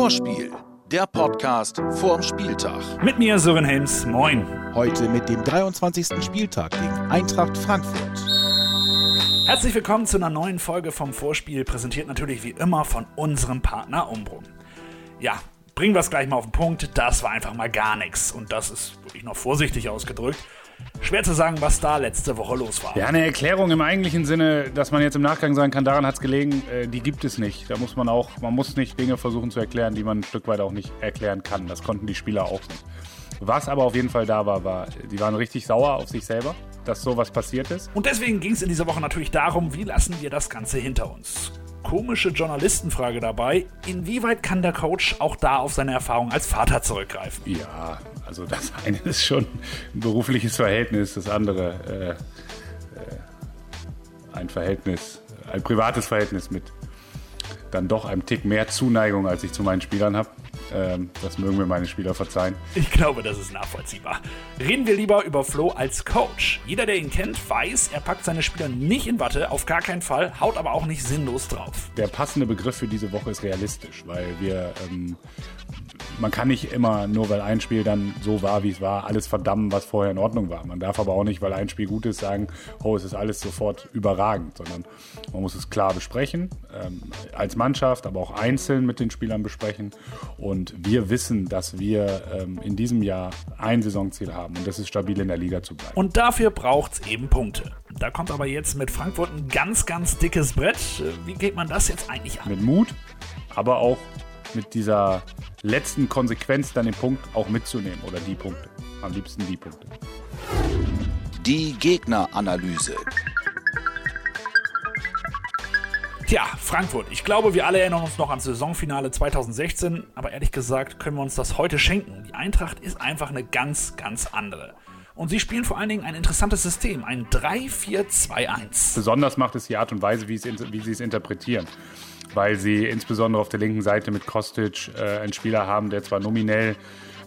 Vorspiel, der Podcast vorm Spieltag. Mit mir Sören Helms, moin. Heute mit dem 23. Spieltag gegen Eintracht Frankfurt. Herzlich willkommen zu einer neuen Folge vom Vorspiel, präsentiert natürlich wie immer von unserem Partner Umbro. Ja, bringen wir es gleich mal auf den Punkt, das war einfach mal gar nichts. Und das ist wirklich noch vorsichtig ausgedrückt. Schwer zu sagen, was da letzte Woche los war. Ja, eine Erklärung im eigentlichen Sinne, dass man jetzt im Nachgang sagen kann, daran hat es gelegen, äh, die gibt es nicht. Da muss man auch, man muss nicht Dinge versuchen zu erklären, die man ein Stück weit auch nicht erklären kann. Das konnten die Spieler auch nicht. Was aber auf jeden Fall da war, war, die waren richtig sauer auf sich selber, dass sowas passiert ist. Und deswegen ging es in dieser Woche natürlich darum, wie lassen wir das Ganze hinter uns? Komische Journalistenfrage dabei. Inwieweit kann der Coach auch da auf seine Erfahrung als Vater zurückgreifen? Ja, also das eine ist schon ein berufliches Verhältnis, das andere äh, äh, ein Verhältnis, ein privates Verhältnis mit dann doch einem Tick mehr Zuneigung, als ich zu meinen Spielern habe. Ähm, das mögen mir meine Spieler verzeihen. Ich glaube, das ist nachvollziehbar. Reden wir lieber über Flo als Coach. Jeder, der ihn kennt, weiß, er packt seine Spieler nicht in Watte, auf gar keinen Fall, haut aber auch nicht sinnlos drauf. Der passende Begriff für diese Woche ist realistisch, weil wir ähm, man kann nicht immer, nur weil ein Spiel dann so war, wie es war, alles verdammen, was vorher in Ordnung war. Man darf aber auch nicht, weil ein Spiel gut ist, sagen, oh, es ist alles sofort überragend, sondern man muss es klar besprechen, ähm, als Mannschaft, aber auch einzeln mit den Spielern besprechen. Und wir wissen, dass wir ähm, in diesem Jahr ein Saisonziel haben und das ist stabil in der Liga zu bleiben. Und dafür braucht es eben Punkte. Da kommt aber jetzt mit Frankfurt ein ganz, ganz dickes Brett. Wie geht man das jetzt eigentlich an? Mit Mut, aber auch mit dieser letzten Konsequenz dann den Punkt auch mitzunehmen oder die Punkte. Am liebsten die Punkte. Die Gegneranalyse. Tja, Frankfurt. Ich glaube, wir alle erinnern uns noch ans Saisonfinale 2016, aber ehrlich gesagt können wir uns das heute schenken. Die Eintracht ist einfach eine ganz, ganz andere. Und sie spielen vor allen Dingen ein interessantes System, ein 3-4-2-1. Besonders macht es die Art und Weise, wie sie es interpretieren weil sie insbesondere auf der linken Seite mit Kostic äh, einen Spieler haben, der zwar nominell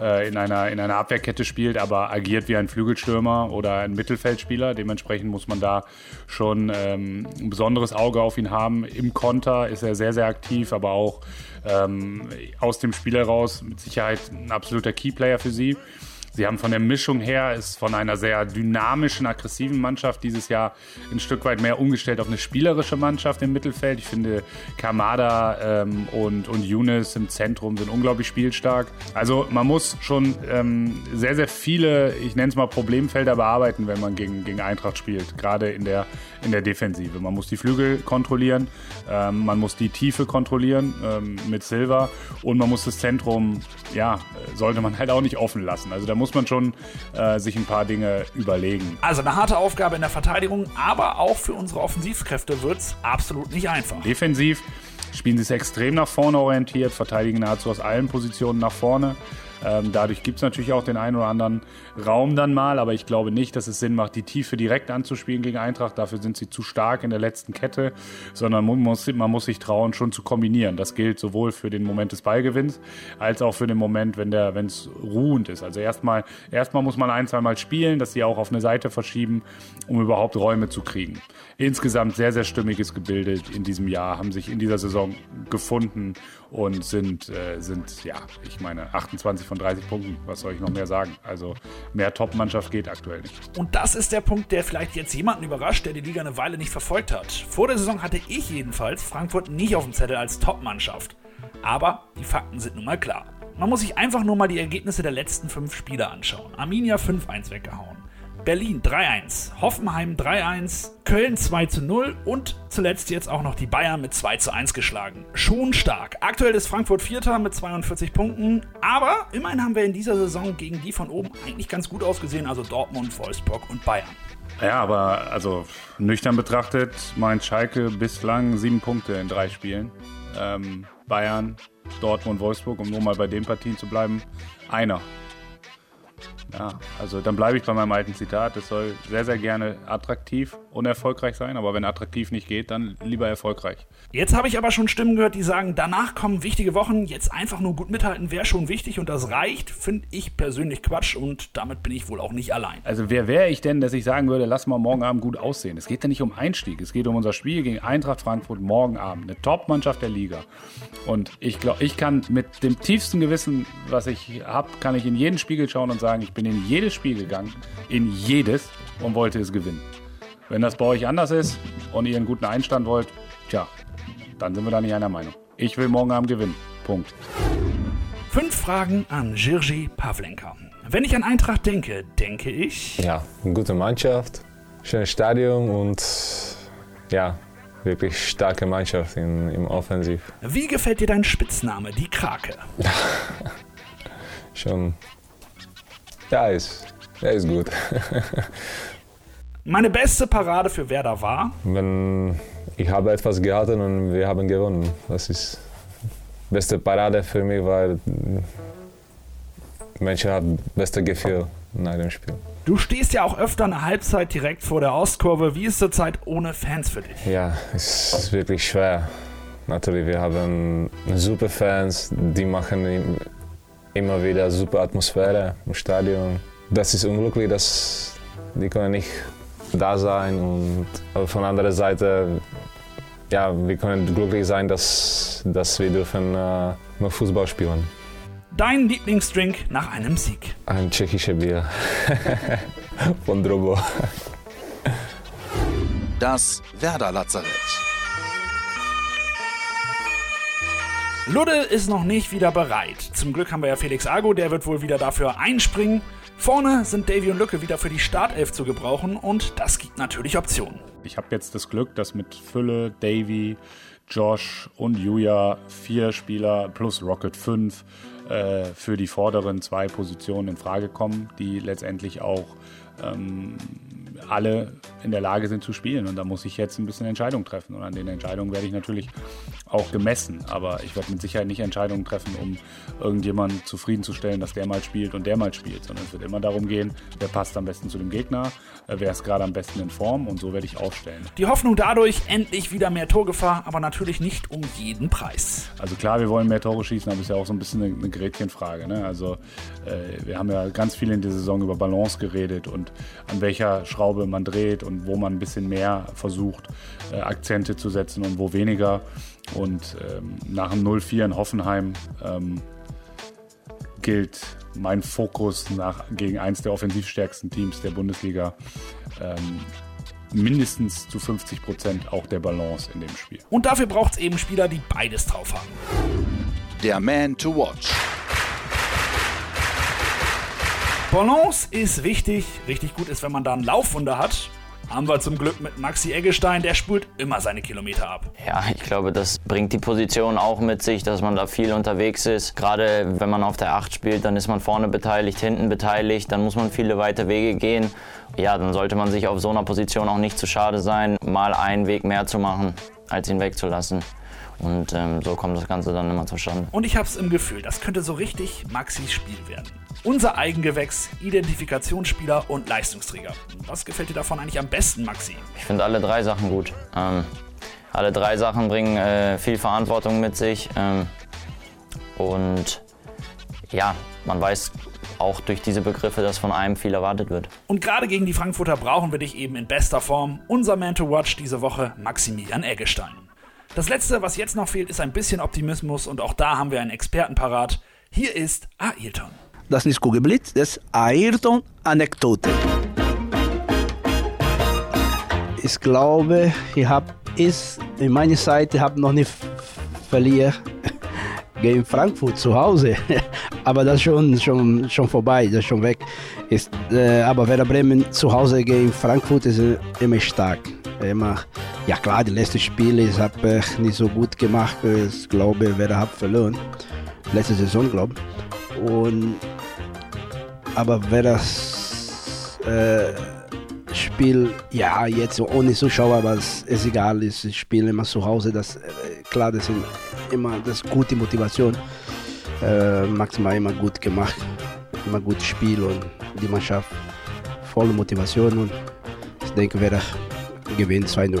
äh, in, einer, in einer Abwehrkette spielt, aber agiert wie ein Flügelstürmer oder ein Mittelfeldspieler. Dementsprechend muss man da schon ähm, ein besonderes Auge auf ihn haben. Im Konter ist er sehr, sehr aktiv, aber auch ähm, aus dem Spiel heraus mit Sicherheit ein absoluter Keyplayer für sie. Sie haben von der Mischung her, ist von einer sehr dynamischen, aggressiven Mannschaft dieses Jahr ein Stück weit mehr umgestellt auf eine spielerische Mannschaft im Mittelfeld. Ich finde, Kamada ähm, und, und Younes im Zentrum sind unglaublich spielstark. Also man muss schon ähm, sehr, sehr viele, ich nenne es mal Problemfelder bearbeiten, wenn man gegen, gegen Eintracht spielt, gerade in der, in der Defensive. Man muss die Flügel kontrollieren, ähm, man muss die Tiefe kontrollieren ähm, mit Silva und man muss das Zentrum, ja, sollte man halt auch nicht offen lassen. Also da muss man schon äh, sich ein paar Dinge überlegen. Also eine harte Aufgabe in der Verteidigung, aber auch für unsere Offensivkräfte wird es absolut nicht einfach. Defensiv spielen sie es extrem nach vorne orientiert, verteidigen nahezu aus allen Positionen nach vorne. Ähm, dadurch gibt es natürlich auch den einen oder anderen Raum dann mal, aber ich glaube nicht, dass es Sinn macht, die Tiefe direkt anzuspielen gegen Eintracht. Dafür sind sie zu stark in der letzten Kette, sondern man muss, man muss sich trauen, schon zu kombinieren. Das gilt sowohl für den Moment des Ballgewinns als auch für den Moment, wenn es ruhend ist. Also erstmal, erstmal muss man ein, zweimal spielen, dass sie auch auf eine Seite verschieben, um überhaupt Räume zu kriegen. Insgesamt sehr, sehr stimmiges Gebilde in diesem Jahr, haben sich in dieser Saison gefunden und sind, äh, sind ja, ich meine, 28 von 30 Punkten. Was soll ich noch mehr sagen? Also mehr Top-Mannschaft geht aktuell nicht. Und das ist der Punkt, der vielleicht jetzt jemanden überrascht, der die Liga eine Weile nicht verfolgt hat. Vor der Saison hatte ich jedenfalls Frankfurt nicht auf dem Zettel als Top-Mannschaft. Aber die Fakten sind nun mal klar. Man muss sich einfach nur mal die Ergebnisse der letzten fünf Spiele anschauen. Arminia 5-1 weggehauen. Berlin 3-1, Hoffenheim 3-1, Köln 2-0 und zuletzt jetzt auch noch die Bayern mit 2-1 geschlagen. Schon stark. Aktuell ist Frankfurt Vierter mit 42 Punkten, aber immerhin haben wir in dieser Saison gegen die von oben eigentlich ganz gut ausgesehen, also Dortmund, Wolfsburg und Bayern. Ja, aber also nüchtern betrachtet meint Schalke bislang sieben Punkte in drei Spielen. Ähm, Bayern, Dortmund, Wolfsburg, um nur mal bei den Partien zu bleiben, einer. Ja, also dann bleibe ich bei meinem alten Zitat. Es soll sehr, sehr gerne attraktiv und erfolgreich sein, aber wenn attraktiv nicht geht, dann lieber erfolgreich. Jetzt habe ich aber schon Stimmen gehört, die sagen, danach kommen wichtige Wochen, jetzt einfach nur gut mithalten wäre schon wichtig und das reicht, finde ich persönlich Quatsch und damit bin ich wohl auch nicht allein. Also wer wäre ich denn, dass ich sagen würde, lass mal morgen Abend gut aussehen? Es geht ja nicht um Einstieg, es geht um unser Spiel gegen Eintracht Frankfurt morgen Abend, eine Top-Mannschaft der Liga. Und ich glaube, ich kann mit dem tiefsten Gewissen, was ich habe, kann ich in jeden Spiegel schauen und sagen, ich bin in jedes Spiel gegangen, in jedes und wollte es gewinnen. Wenn das bei euch anders ist und ihr einen guten Einstand wollt, tja, dann sind wir da nicht einer Meinung. Ich will morgen Abend gewinnen. Punkt. Fünf Fragen an Jirgi Pavlenka. Wenn ich an Eintracht denke, denke ich. Ja, eine gute Mannschaft, schönes Stadion und ja, wirklich starke Mannschaft im, im Offensiv. Wie gefällt dir dein Spitzname, die Krake? Schon. Ja, ist, ja, ist gut. Meine beste Parade für Werder war? Wenn ich habe etwas gehalten und wir haben gewonnen. Das ist die beste Parade für mich, weil Menschen haben das beste Gefühl nach dem Spiel. Du stehst ja auch öfter eine Halbzeit direkt vor der Ostkurve. Wie ist zur Zeit ohne Fans für dich? Ja, es ist wirklich schwer. Natürlich, wir haben super Fans, die machen immer wieder super Atmosphäre im Stadion. Das ist unglücklich, dass die können nicht da sein und von der anderen Seite ja, wir können glücklich sein, dass, dass wir dürfen äh, noch Fußball spielen. Dein Lieblingsdrink nach einem Sieg? Ein tschechisches Bier von Drobo. Das Werder Lazarett. Ludde ist noch nicht wieder bereit. Zum Glück haben wir ja Felix Ago, der wird wohl wieder dafür einspringen. Vorne sind Davy und Lücke wieder für die Startelf zu gebrauchen und das gibt natürlich Optionen. Ich habe jetzt das Glück, dass mit Fülle, Davy, Josh und Julia vier Spieler plus Rocket fünf äh, für die vorderen zwei Positionen in Frage kommen, die letztendlich auch ähm, alle in der Lage sind zu spielen. Und da muss ich jetzt ein bisschen Entscheidungen treffen. Und an den Entscheidungen werde ich natürlich auch gemessen. Aber ich werde mit Sicherheit nicht Entscheidungen treffen, um irgendjemanden zufriedenzustellen, dass der mal spielt und der mal spielt. Sondern es wird immer darum gehen, wer passt am besten zu dem Gegner, äh, wer ist gerade am besten in Form. Und so werde ich aufstellen. Die Hoffnung dadurch, endlich wieder mehr Torgefahr, aber natürlich nicht um jeden Preis. Also klar, wir wollen mehr Tore schießen, aber es ist ja auch so ein bisschen eine, eine Gretchenfrage. Ne? Also äh, wir haben ja ganz viel in der Saison über Balance geredet und an welcher Schraube man dreht und wo man ein bisschen mehr versucht, äh, Akzente zu setzen und wo weniger. Und ähm, nach dem 0-4 in Hoffenheim ähm, gilt mein Fokus nach, gegen eins der offensivstärksten Teams der Bundesliga ähm, mindestens zu 50 Prozent auch der Balance in dem Spiel. Und dafür braucht es eben Spieler, die beides drauf haben. Der Man to Watch. Balance ist wichtig. Richtig gut ist, wenn man da ein Laufwunder hat. Haben wir zum Glück mit Maxi Eggestein, der spult immer seine Kilometer ab. Ja, ich glaube, das bringt die Position auch mit sich, dass man da viel unterwegs ist. Gerade wenn man auf der 8 spielt, dann ist man vorne beteiligt, hinten beteiligt, dann muss man viele weite Wege gehen. Ja, dann sollte man sich auf so einer Position auch nicht zu schade sein, mal einen Weg mehr zu machen, als ihn wegzulassen. Und ähm, so kommt das Ganze dann immer zustande. Und ich habe es im Gefühl, das könnte so richtig Maxis Spiel werden. Unser Eigengewächs, Identifikationsspieler und Leistungsträger. Was gefällt dir davon eigentlich am besten, Maxi? Ich finde alle drei Sachen gut. Ähm, alle drei Sachen bringen äh, viel Verantwortung mit sich. Ähm, und ja, man weiß auch durch diese Begriffe, dass von einem viel erwartet wird. Und gerade gegen die Frankfurter brauchen wir dich eben in bester Form. Unser Man to Watch diese Woche, Maximilian Eggestein. Das letzte, was jetzt noch fehlt, ist ein bisschen Optimismus und auch da haben wir einen Experten parat. Hier ist Ayrton. Das ist Kugelblitz, das ist Ayrton-Anekdote. Ich glaube, ich habe in meiner Zeit ich noch nicht verlieren gegen Frankfurt zu Hause. aber das ist schon, schon, schon vorbei, das ist schon weg. Ist, äh, aber Werder Bremen zu Hause gegen Frankfurt ist immer stark. Immer, ja klar, die letzten Spiele ich habe ich nicht so gut gemacht. Ich glaube, Werder hat verloren. Letzte Saison, glaube ich. Und, aber wer das äh, Spiel, ja, jetzt ohne Zuschauer, aber es ist egal, ich spiele immer zu Hause. Das, äh, klar, das sind immer das gute Motivation. Äh, maximal immer gut gemacht. immer gutes Spiel und die Mannschaft volle Motivation und ich denke, wir gewinnen 2-0.